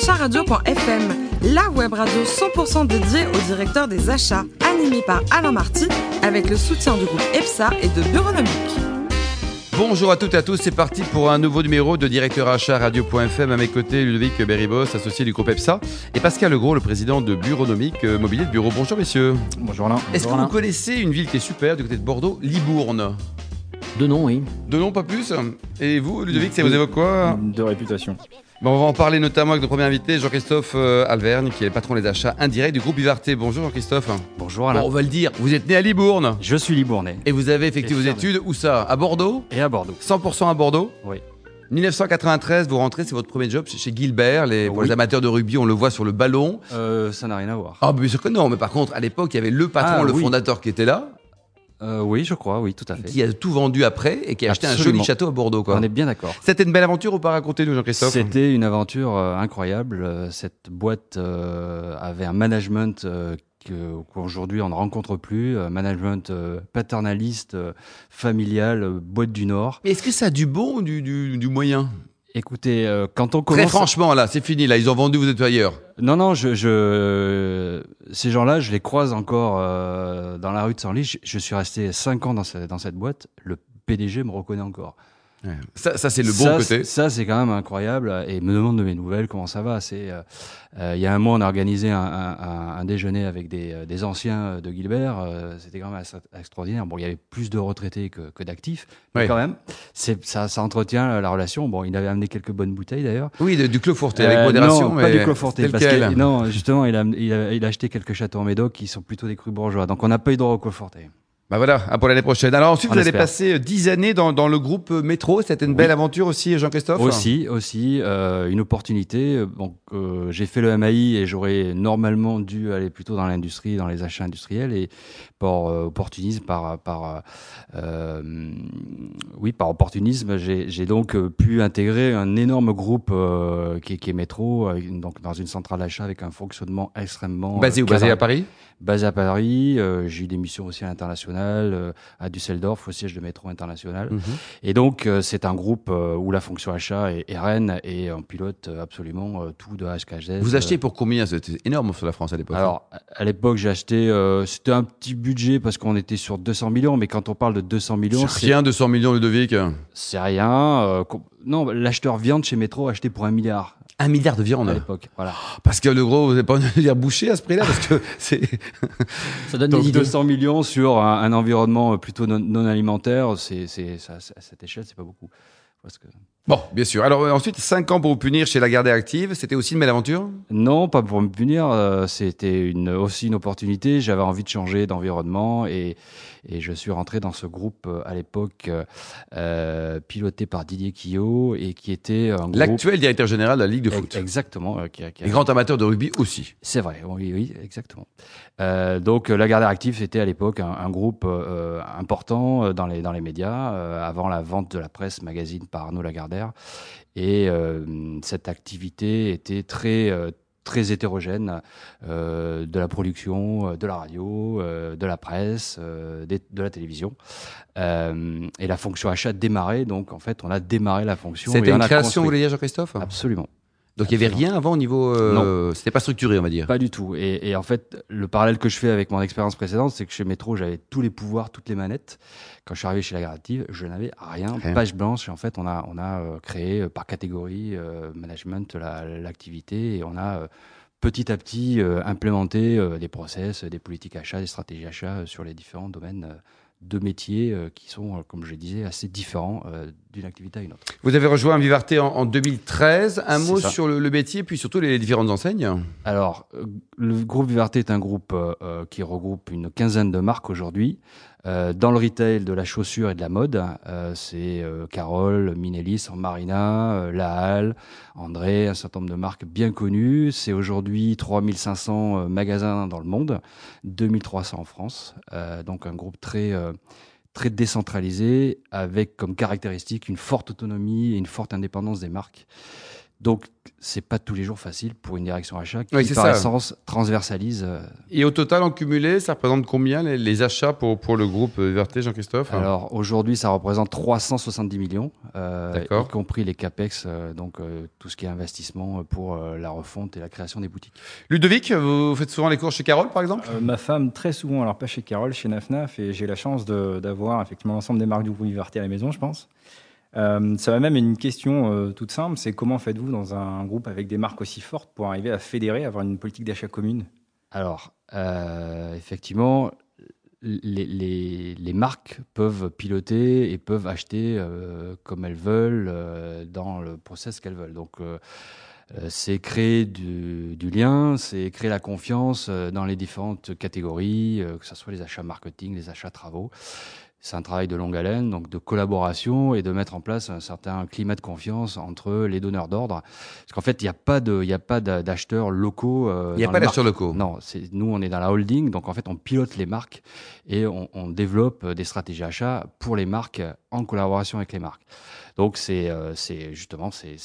acharadio.fm, la web radio 100% dédiée au directeur des achats, animée par Alain Marty, avec le soutien du groupe EPSA et de Bureaunomique. Bonjour à toutes et à tous, c'est parti pour un nouveau numéro de Directeur Achat Radio.fm. À mes côtés, Ludovic Beribos, associé du groupe EPSA, et Pascal Legros, le président de Bureaunomique euh, Mobilier de Bureau. Bonjour messieurs. Bonjour Alain. Est-ce que vous connaissez une ville qui est super du côté de Bordeaux, Libourne? De nom, oui. De nom, pas plus? Et vous, Ludovic, ça vous évoque quoi? De réputation. Bon, on va en parler notamment avec notre premier invité, Jean-Christophe euh, Alvergne, qui est le patron des achats indirects du groupe Vivarté. Bonjour Jean-Christophe. Bonjour Alain. Bon, on va le dire, vous êtes né à Libourne Je suis libournais. et vous avez effectué vos études, où ça? À Bordeaux? Et à Bordeaux. 100% à Bordeaux? Oui. 1993, vous rentrez, c'est votre premier job chez- Gilbert. Les, pour Oui. les amateurs de rugby, on le voit sur le ballon. Euh, ça n'a rien à voir. Ah, bien sûr que non, mais par contre, à l'époque, il y avait le patron, Ah, le oui. fondateur qui était là, Euh, oui, je crois, oui, tout à fait. qui a tout vendu après et qui a acheté un joli château à Bordeaux. Quoi. On est bien d'accord. C'était une belle aventure ou pas Racontez-nous, Jean-Christophe. C'était une aventure euh, incroyable. Euh, Cette boîte euh, avait un management euh, qu'aujourd'hui on ne rencontre plus, un management paternaliste, familial, boîte du Nord. Mais est-ce que ça a du bon ou du, du, du moyen? Écoutez, euh, quand on Très commence... franchement, là, c'est fini. Là, ils ont vendu, vous êtes ailleurs. Non, non, je, je, ces gens-là, je les croise encore euh, dans la rue de Senlis. Je, je suis resté cinq ans dans, ce- dans cette boîte. Le PDG me reconnaît encore. Ça, ça c'est le bon ça, côté. Ça, c'est quand même incroyable. Et me demande de mes nouvelles, comment ça va. C'est, euh, euh, il y a un mois, on a organisé un, un- un- un déjeuner avec des, euh, des anciens de Gilbert. Euh, C'était quand même assez extraordinaire. Bon, il y avait plus de retraités que, que d'actifs, mais quand même, c'est, ça, ça entretient la relation. Bon, il avait amené quelques bonnes bouteilles d'ailleurs. Oui, de- du Clos Fourté, avec modération. non, mais pas du Clos-Forté, c'était parce que non, justement, il a, il, a, il a acheté quelques châteaux en Médoc qui sont plutôt des crus bourgeois. Donc on n'a pas eu droit au Clos-Forté. Bah voilà, pour l'année prochaine. Alors ensuite, On vous espère. passer euh, 10 années dans, dans le groupe euh, Métro. C'était une Oui. belle aventure aussi, Jean-Christophe Aussi, aussi, euh, une opportunité. Donc, euh, j'ai fait le MAI et j'aurais normalement dû aller plutôt dans l'industrie, dans les achats industriels et par euh, opportunisme, par, par, euh, oui, par opportunisme, j'ai donc euh, pu intégrer un énorme groupe euh, qui, est- qui est Métro, donc dans une centrale d'achat avec un fonctionnement extrêmement Basé où? Basé à Paris? Basé à Paris. euh, j'ai eu des missions aussi à l'international, à Düsseldorf, au siège de métro international. Mhm. Et donc, c'est un groupe où la fonction achat est, est reine et on pilote absolument tout de A. Vous achetez pour combien? C'était énorme sur la France à l'époque. alors, à l'époque, j'ai acheté, c'était un petit budget parce qu'on était sur 200 millions, mais quand on parle de 200 millions, c'est rien, 200 millions, Ludovic. c'est rien. euh, non, l'acheteur viande chez Métro a acheté pour un milliard Un milliard de à viande. l'époque. Voilà. Parce que le gros, vous n'avez pas envie de dire boucher à ce prix-là Parce que c'est. Ça donne Donc des idées. 200 millions sur un, un environnement plutôt non, non alimentaire, c'est, c'est, à cette échelle, c'est pas beaucoup. Parce que... Bon, bien sûr. Alors euh, ensuite, 5 ans pour vous punir chez Lagardère Active. C'était aussi une belle aventure? Non, pas pour me punir. euh, c'était une, aussi une opportunité. J'avais envie de changer d'environnement et, et je suis rentré dans ce groupe euh, à l'époque piloté par Didier Quillot et qui était un groupe. L'actuel directeur général de la Ligue de foot. Exactement. qui a- qui a- Et grand amateur de rugby aussi. C'est vrai, oui, oui, exactement. Donc, la Gardère Active, c'était à l'époque un, un groupe important dans les, dans les médias, avant la vente de la presse magazine par Arnaud Lagardère. Et euh, cette activité était très, euh, très hétérogène, euh, de la production, de la radio, euh, de la presse, euh, des- de la télévision. Et la fonction achat démarrait, donc en fait, on a démarré la fonction. C'était une création, vous voulez dire, Jean-Christophe? Absolument. Donc il n'y avait rien avant au niveau. euh, C'était pas structuré, on va dire. Pas du tout. Et, et en fait, le parallèle que je fais avec mon expérience précédente, c'est que chez Métro, j'avais tous les pouvoirs, toutes les manettes. Quand je suis arrivé chez la Active, je n'avais rien, Rien. page blanche. Et en fait, on a, on a euh, créé euh, par catégorie euh, management la- l'activité et on a euh, petit à petit implémenté des process, des politiques achats, des stratégies achats sur les différents domaines de métiers euh, qui sont, euh, comme je le disais, assez différents euh, d'une activité à une autre. Vous avez rejoint Vivarté en, en 2013. Un mot ça. sur le, le métier, puis surtout les différentes enseignes. Alors, le groupe Vivarté est un groupe qui regroupe une quinzaine de marques aujourd'hui. Euh, dans le retail de la chaussure et de la mode, euh, c'est euh, Carole, Minelli, San Marina, euh, La Halle, André, un certain nombre de marques bien connues. C'est aujourd'hui 3500 euh, magasins dans le monde, 2300 en France. Euh, donc un groupe très très décentralisé, avec comme caractéristique une forte autonomie et une forte indépendance des marques Donc, c'est pas tous les jours facile pour une direction achat qui, Oui, par ça. essence, transversalise. euh, Et au total, en cumulé, ça représente combien les, les achats pour, pour le groupe Verté, Jean-Christophe? Alors aujourd'hui, ça représente 370 millions, euh, D'accord. y compris les capex, euh, donc euh, tout ce qui est investissement pour euh, la refonte et la création des boutiques. Ludovic, vous faites souvent les cours chez Carole, par exemple? Euh, ma femme, très souvent, alors pas chez Carole, chez Nafnaf, et j'ai la chance d'avoir effectivement l'ensemble des marques du groupe Vivarté à la maison, je pense. Euh, ça va même à une question euh, toute simple, c'est comment faites-vous dans un groupe avec des marques aussi fortes pour arriver à fédérer, avoir une politique d'achat commune? Alors, euh, effectivement, les, marques peuvent piloter et peuvent acheter comme elles veulent dans le process qu'elles veulent. Donc, c'est créer du, lien, c'est créer la confiance dans les différentes catégories, que ce soit les achats marketing, les achats travaux. C'est un travail de longue haleine, donc de collaboration et de mettre en place un certain climat de confiance entre les donneurs d'ordre. Parce qu'en fait, il n'y a pas de, il n'y a pas d'a- d'acheteurs locaux. euh, Il n'y a pas d'acheteurs locaux. Non, c'est nous, on est dans la holding, donc en fait, on pilote les marques et on, on développe des stratégies achats pour les marques en collaboration avec les marques. Donc c'est euh, c'est justement c'est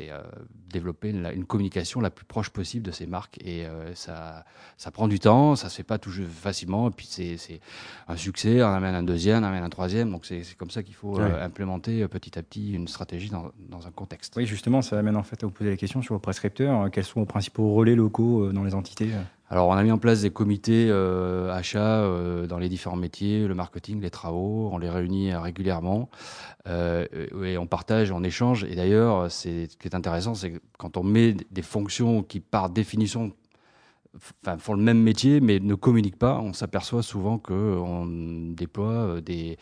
euh, développer une, communication la plus proche possible de ces marques et euh, ça ça prend du temps, ça se fait pas toujours facilement et puis c'est un succès, on amène un deuxième, on amène un troisième, donc c'est comme ça qu'il faut implémenter petit à petit une stratégie dans, dans un contexte. Oui, justement, ça amène en fait à vous poser la question sur vos prescripteurs. Quels sont vos principaux relais locaux dans les entités Alors, on a mis en place des comités euh, achats euh, dans les différents métiers, le marketing, les travaux. On les réunit euh, régulièrement et on partage, on échange. Et d'ailleurs, ce qui est intéressant, c'est que quand on met des fonctions qui, par définition, font le même métier, mais ne communiquent pas, on s'aperçoit souvent qu'on déploie des,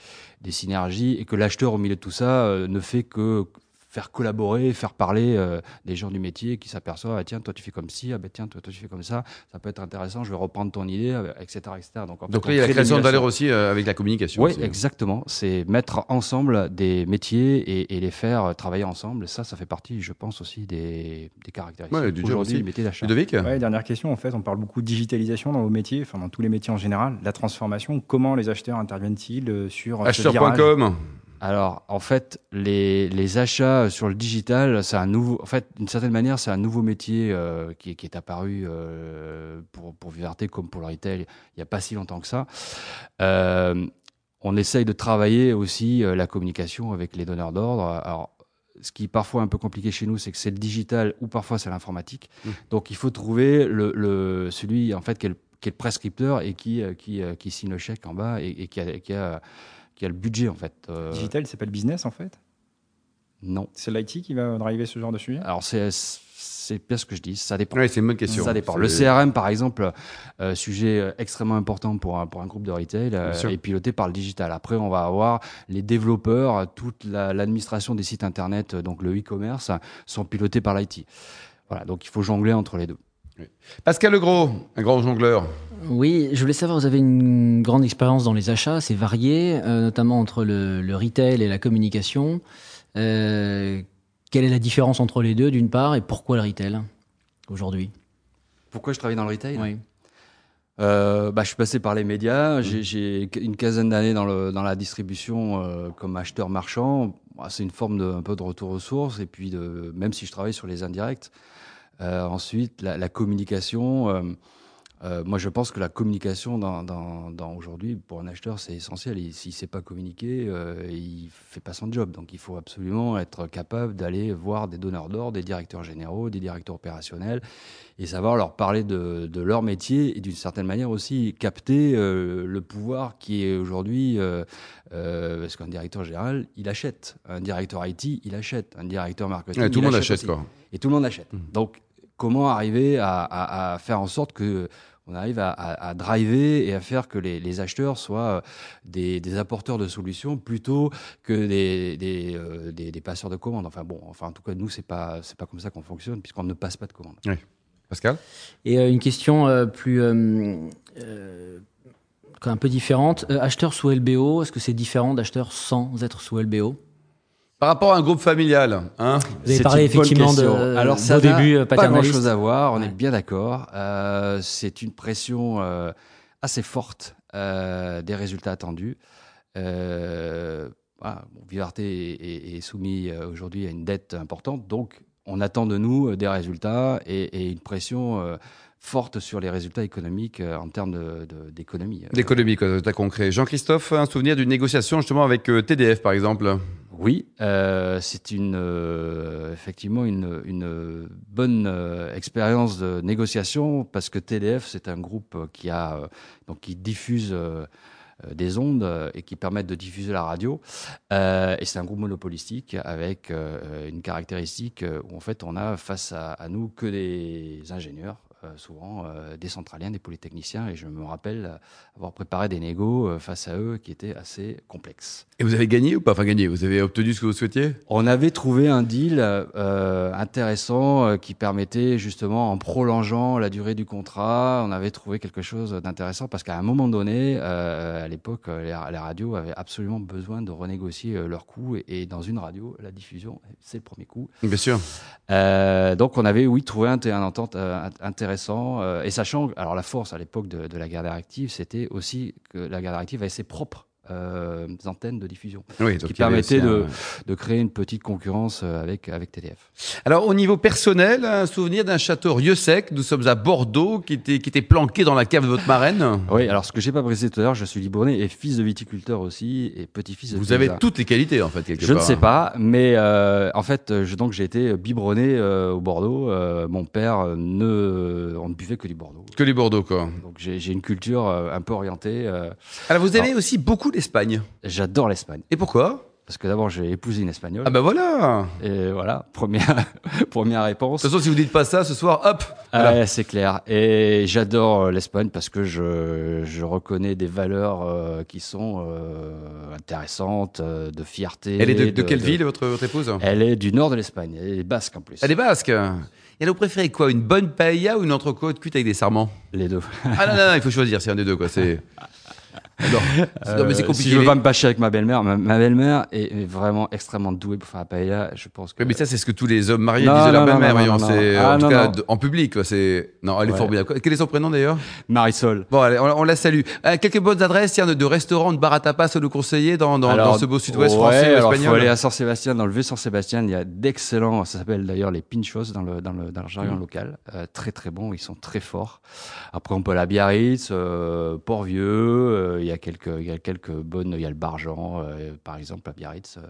synergies et que l'acheteur, au milieu de tout ça, ne fait que faire collaborer, faire parler euh, des gens du métier qui s'aperçoivent, ah, tiens, toi tu fais comme ci, ah, ben, tiens, toi, toi tu fais comme ça, ça peut être intéressant, je vais reprendre ton idée, euh, etc. etc. Donc, en Donc on là, il y a la création de valeur aussi euh, avec la communication. Oui, aussi. exactement. C'est mettre ensemble des métiers et, et les faire travailler ensemble. Ça, ça fait partie, je pense, aussi des, des caractéristiques Ouais, du job aujourd'hui aussi. du métier d'achat. Ludovic Ouais, dernière question. En fait, on parle beaucoup de digitalisation dans vos métiers, enfin dans tous les métiers en général. La transformation, comment les acheteurs interviennent-ils sur Acheteur.com. Alors, en fait, les, les achats sur le digital, c'est un nouveau. En fait, d'une certaine manière, c'est un nouveau métier euh, qui, est- qui est apparu euh, pour, pour Vivarté comme pour le retail il n'y a pas si longtemps que ça. Euh, on essaye de travailler aussi euh, la communication avec les donneurs d'ordre. Alors, ce qui est parfois un peu compliqué chez nous, c'est que c'est le digital ou parfois c'est l'informatique. Mmh. Donc, il faut trouver le, le- celui en fait qui est le, qui est le prescripteur et qui, euh, qui, euh, qui signe le chèque en bas et, et qui, a, qui, a, qui a le budget en fait. Euh, Digital, c'est pas le business en fait? Non. C'est l'IT qui va driver ce genre de sujet? Alors, c'est, c'est bien ce que je dis, ça dépend. Oui, c'est une bonne question. Ça dépend. C'est- Le CRM, par exemple, euh, sujet euh, extrêmement important pour un, pour un groupe de retail, euh, est piloté par le digital. Après, on va avoir les développeurs, toute la- l'administration des sites internet, euh, donc le e-commerce, sont pilotés par l'IT. Voilà, donc il faut jongler entre les deux. Pascal Legros, un grand jongleur. Oui, je voulais savoir, vous avez une grande expérience dans les achats, c'est varié, euh, notamment entre le, le retail et la communication. Euh, quelle est la différence entre les deux, d'une part, et pourquoi le retail aujourd'hui? Pourquoi je travaille dans le retail? Oui. Euh, bah, je suis passé par les médias. J'ai- J'ai une quinzaine d'années dans, le- dans la distribution euh, comme acheteur marchand. Bah, C'est une forme de un peu de retour aux sources. Et puis, de, même si je travaille sur les indirects, euh, ensuite la, la communication. Euh, moi, je pense que la communication dans, dans, dans aujourd'hui pour un acheteur c'est essentiel. Et S'il ne sait pas communiquer, euh, il fait pas son job. Donc, il faut absolument être capable d'aller voir des donneurs d'ordre, des directeurs généraux, des directeurs opérationnels et savoir leur parler de, de leur métier et d'une certaine manière aussi capter euh, le pouvoir qui est aujourd'hui, euh, euh, parce qu'un directeur général, il achète, un directeur IT, il achète, un directeur marketing, Ouais, tout il le monde achète, quoi. Et tout le monde achète. Mhm. Donc, comment arriver à, à- à faire en sorte que on arrive à, à- à driver et à faire que les, les acheteurs soient euh, des, des apporteurs de solutions plutôt que des, des, euh, des- des passeurs de commandes. Enfin bon, enfin en tout cas nous c'est pas c'est pas comme ça qu'on fonctionne puisqu'on ne passe pas de commandes. Pascal? Et euh, une question euh, plus. euh, euh, un peu différente. Euh, acheteur sous LBO, est-ce que c'est différent d'acheteur sans être sous LBO Par rapport à un groupe familial, hein Vous avez parlé effectivement de, question. Alors, de ça débuts euh, pas grand paternalistes. chose à voir, on Ouais. est bien d'accord. Euh, c'est une pression euh, assez forte euh, des résultats attendus. Euh, voilà, bon, Vivarté est, est- est soumis euh, aujourd'hui à une dette importante, donc on attend de nous des résultats et, et une pression forte sur les résultats économiques en termes d'économie. D'économie, résultats concrets. Jean-Christophe, un souvenir d'une négociation justement avec TDF, par exemple? Oui, euh, c'est une euh, effectivement une, bonne euh, expérience de négociation parce que TDF c'est un groupe qui a donc qui diffuse des ondes et qui permettent de diffuser la radio. et c'est un groupe monopolistique avec une caractéristique où en fait on a face à, à nous que des ingénieurs euh, souvent euh, des centraliens, des polytechniciens, et je me rappelle avoir préparé des négos euh, face à eux qui étaient assez complexes. Et vous avez gagné ou pas? Enfin gagné, vous avez obtenu ce que vous souhaitiez? On avait trouvé un deal intéressant qui permettait justement, en prolongeant la durée du contrat, on avait trouvé quelque chose d'intéressant parce qu'à un moment donné, à l'époque, les, radios avaient absolument besoin de renégocier leurs coûts, et, dans une radio, la diffusion, c'est le premier coût. Bien sûr. donc on avait, oui, trouvé un, un entente euh, et sachant, alors la force à l'époque de, de, la guerre active, c'était aussi que la guerre active avait ses propres euh, antennes de diffusion, oui, qui permettaient de, de, créer une petite concurrence euh, avec, avec TDF. Alors au niveau personnel, un souvenir d'un château Rieux-Sec, nous sommes à Bordeaux, qui était, qui était planqué dans la cave de votre marraine Oui, alors ce que j'ai pas précisé tout à l'heure, je suis libournais et fils de viticulteur aussi, et petit-fils de Vous avez toutes les qualités en fait, quelque je part. Je ne sais pas, mais euh, en fait, je, donc j'ai été biberonné euh, au Bordeaux. Mon père, ne, on ne buvait que du Bordeaux. Que du Bordeaux, quoi. Donc j'ai une culture un peu orientée. alors vous avez aussi beaucoup l'Espagne. J'adore l'Espagne. Et pourquoi? Parce que d'abord, j'ai épousé une espagnole. Ah ben voilà Et voilà, première, première réponse. De toute façon, si vous dites pas ça ce soir, hop voilà. C'est clair. Et j'adore euh, l'Espagne parce que je, je reconnais des valeurs euh, qui sont euh, intéressantes, euh, de fierté. Elle est de, de quelle ville, votre, votre épouse? Elle est du nord de l'Espagne, elle est basque en plus. Elle est basque Et alors, vous préférez quoi? Une bonne paella ou une entrecôte cuite avec des sarments? Les deux. ah non, non, non, il faut choisir, c'est un des deux, quoi. C'est... Non, euh, mais c'est compliqué. Si je veux pas me pâcher avec ma belle-mère, ma, ma belle-mère est, est, vraiment extrêmement douée pour faire la paella. Je pense que. Oui, mais ça, c'est ce que tous les hommes mariés non, disent à leur belle-mère. Voyons, c'est ah, en tout cas en public. C'est non, elle est ouais. formidable. Quel est son prénom d'ailleurs? Marisol. Bon, allez, on, on la salue. Euh, quelques bonnes adresses, tiens, de, restaurants, de bar à tapas à nous conseiller dans, dans, alors, dans ce beau sud-ouest ouais, français alors, espagnol. faut aller à San-Sébastien, dans le vieux San-Sébastien. Il y a d'excellents. Ça s'appelle d'ailleurs les pinchos dans le dans le dans le jargon mmh. local. Euh, très très bons. Ils sont très forts. Après, on peut aller à Biarritz, euh, Port-Vieux. Il y a quelques il y a quelques bonnes. Il y a le Bargeant, euh, par exemple, à Biarritz. Euh,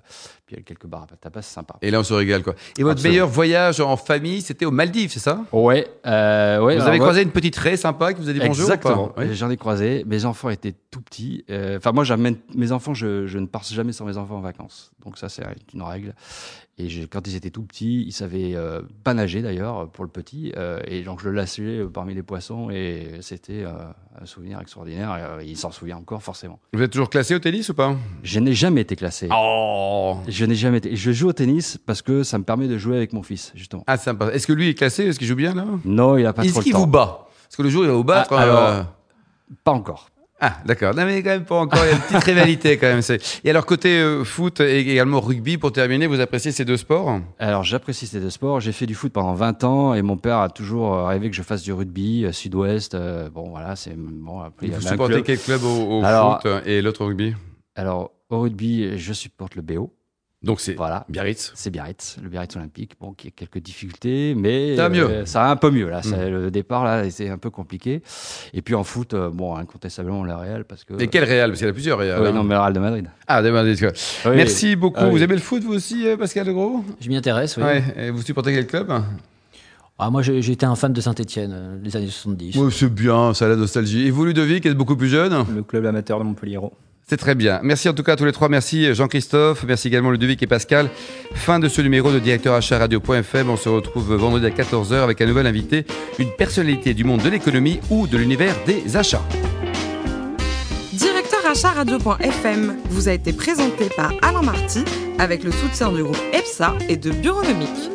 puis il y a quelques bars à tapas, c'est sympa. Et là, on se régale, quoi. Et votre Absolument. meilleur voyage en famille, c'était aux Maldives, c'est ça? Ouais. Euh, ouais vous avez croisé une petite raie sympa qui vous a dit bonjour Exactement. Oui. J'en ai croisé. Mes enfants étaient tout petits. Enfin, moi, j'amène mes enfants. Je, je ne pars jamais sans mes enfants en vacances. Donc ça, c'est une règle. Et quand ils étaient tout petits, ils savaient euh, pas nager d'ailleurs pour le petit. Euh, et donc je le lâchais parmi les poissons et c'était euh, un souvenir extraordinaire. Il s'en souvient encore forcément. Vous êtes toujours classé au tennis ou pas? Je n'ai jamais été classé. Oh Je n'ai jamais été. Je joue au tennis parce que ça me permet de jouer avec mon fils justement. Ah sympa. Est-ce que lui est classé? Est-ce qu'il joue bien là? Non, il a pas. Est-ce qu'il vous bat? Parce que le jour il va vous battre. Ah, alors, pas encore. Ah, d'accord. Non, mais quand même pas encore. Il y a une petite rivalité quand même. Et alors, côté euh, foot et également rugby, pour terminer, vous appréciez ces deux sports? Alors, j'apprécie ces deux sports. J'ai fait du foot pendant 20 ans et mon père a toujours rêvé que je fasse du rugby, euh, sud-ouest. Euh, bon, voilà, c'est. Bon, après, vous supportez club. quel club au, au alors, foot et l'autre rugby? Alors, au rugby, je supporte le BO. Donc c'est voilà. Biarritz. C'est Biarritz, le Biarritz Olympique, bon, qui a quelques difficultés, mais ça va mieux. Euh, ça va un peu mieux là. Mmh. Le départ là, c'est un peu compliqué. Et puis en foot, euh, bon, incontestablement le Real parce que. Et quel Real? Parce qu'il y en a plusieurs Real. Oui, hein. non, mais le Real de Madrid. Ah, de Madrid. Oui. Merci beaucoup. Ah, oui. Vous aimez le foot vous aussi, euh, Pascal De Gros? Je m'y intéresse, oui. Ouais. Et vous supportez quel club? Ah, moi, j'étais un fan de Saint-Etienne, les années 70. Oui, c'est bien, ça a la nostalgie. Et vous, Ludovic, êtes beaucoup plus jeune? Le club amateur de Montpellier. C'est très bien. Merci en tout cas à tous les trois. Merci Jean-Christophe. Merci également Ludovic et Pascal. Fin de ce numéro de Directeur. On se retrouve vendredi à 14h avec un nouvel invité, une personnalité du monde de l'économie ou de l'univers des achats. Directeur Achat Radio.fm vous a été présenté par Alain Marty avec le soutien du groupe EPSA et de Bureaunomique.